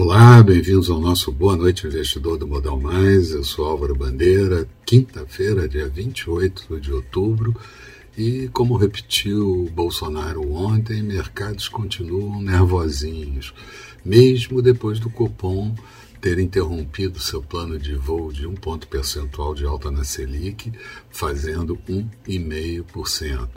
Olá, bem-vindos ao nosso Boa Noite Investidor do Modal Mais. Eu sou Álvaro Bandeira, quinta-feira, dia 28 de outubro. E como repetiu Bolsonaro ontem, mercados continuam nervosinhos, mesmo depois do Copom ter interrompido seu plano de voo de um ponto percentual de alta na Selic, fazendo 1,5%.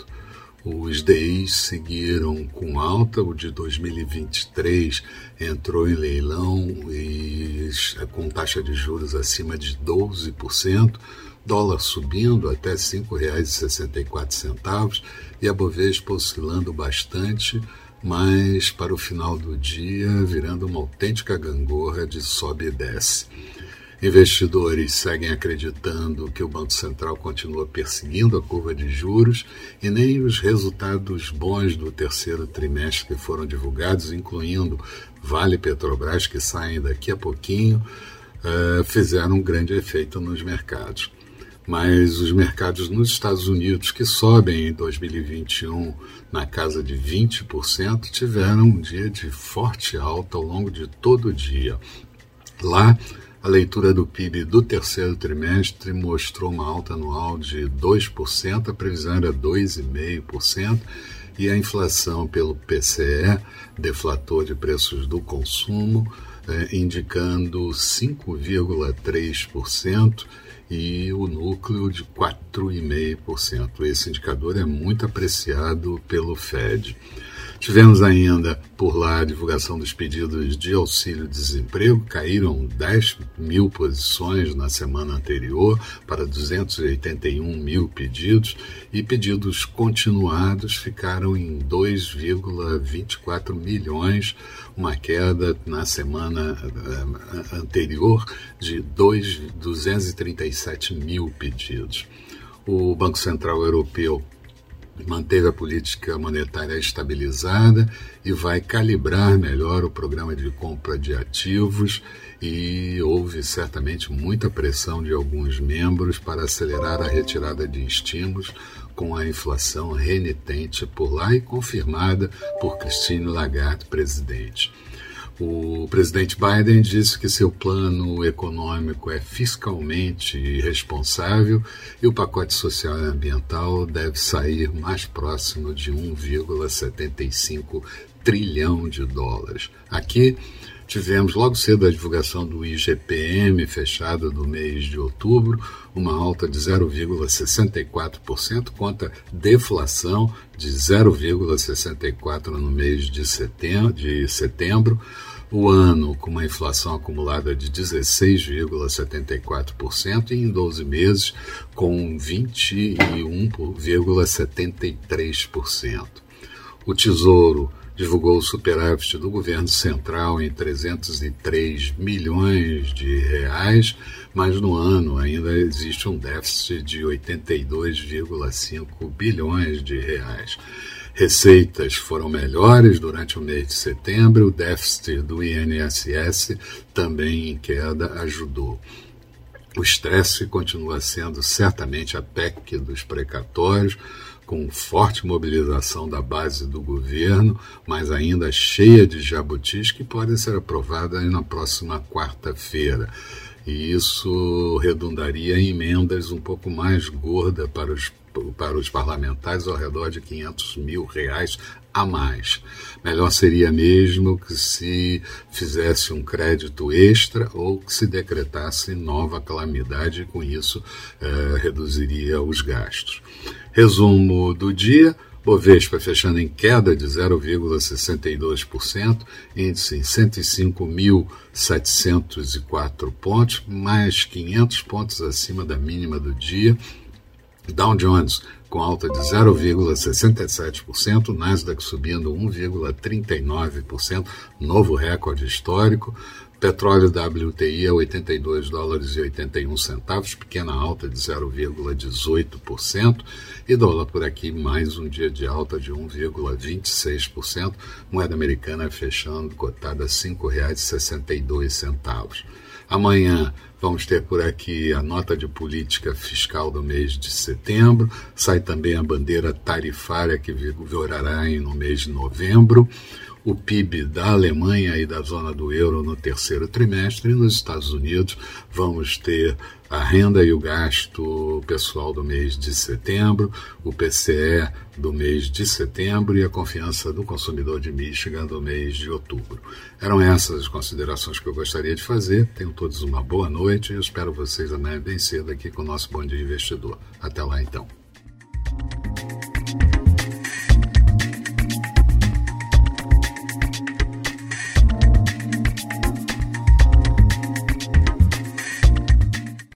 Os DIs seguiram com alta, o de 2023 entrou em leilão e com taxa de juros acima de 12%, dólar subindo até R$ 5,64 e a Bovespa oscilando bastante, mas para o final do dia virando uma autêntica gangorra de sobe e desce. Investidores seguem acreditando que o Banco Central continua perseguindo a curva de juros e nem os resultados bons do terceiro trimestre que foram divulgados, incluindo Vale Petrobras, que saem daqui a pouquinho, uh, fizeram um grande efeito nos mercados. Mas os mercados nos Estados Unidos, que sobem em 2021 na casa de 20%, tiveram um dia de forte alta ao longo de todo o dia. Lá, a leitura do PIB do terceiro trimestre mostrou uma alta anual de 2%, a previsão era 2,5%, e a inflação pelo PCE, deflator de preços do consumo, eh, indicando 5,3% e o núcleo de 4,5%. Esse indicador é muito apreciado pelo Fed. Tivemos ainda por lá a divulgação dos pedidos de auxílio-desemprego, caíram 10 mil posições na semana anterior para 281 mil pedidos e pedidos continuados ficaram em 2,24 milhões, uma queda na semana eh, anterior de 2, 237 mil pedidos. O Banco Central Europeu manteve a política monetária estabilizada e vai calibrar melhor o programa de compra de ativos e houve certamente muita pressão de alguns membros para acelerar a retirada de estímulos com a inflação renitente por lá e confirmada por Christine Lagarde, presidente. O presidente Biden disse que seu plano econômico é fiscalmente responsável e o pacote social e ambiental deve sair mais próximo de 1,75 trilhão de dólares. Aqui tivemos logo cedo a divulgação do IGPM fechado do mês de outubro, uma alta de 0,64% contra deflação de 0,64% no mês de setembro, de setembro o ano com uma inflação acumulada de 16,74% e em 12 meses com 21,73%. O Tesouro divulgou o superávit do governo central em 303 milhões de reais, mas no ano ainda existe um déficit de 82,5 bilhões de reais. Receitas foram melhores durante o mês de setembro, o déficit do INSS também em queda ajudou. O estresse continua sendo certamente a PEC dos precatórios, com forte mobilização da base do governo, mas ainda cheia de jabutis que podem ser aprovadas na próxima quarta-feira. E isso redundaria em emendas um pouco mais gordas para os para os parlamentares ao redor de 500 mil reais a mais. Melhor seria mesmo que se fizesse um crédito extra ou que se decretasse nova calamidade e com isso eh, reduziria os gastos. Resumo do dia. Bovespa fechando em queda de 0,62%, índice em 105.704 pontos, mais 500 pontos acima da mínima do dia. Dow Jones com alta de 0,67%, Nasdaq subindo 1,39%, novo recorde histórico. Petróleo WTI a 82 dólares e 81 centavos, pequena alta de 0,18%, e dólar por aqui mais um dia de alta de 1,26%, moeda americana fechando cotada a R$ 5,62. Amanhã Vamos ter por aqui a nota de política fiscal do mês de setembro, sai também a bandeira tarifária que vigorará no mês de novembro o PIB da Alemanha e da zona do euro no terceiro trimestre. E nos Estados Unidos, vamos ter a renda e o gasto pessoal do mês de setembro, o PCE do mês de setembro e a confiança do consumidor de Michigan do mês de outubro. Eram essas as considerações que eu gostaria de fazer. Tenham todos uma boa noite e eu espero vocês amanhã bem cedo aqui com o nosso Bom Dia Investidor. Até lá então.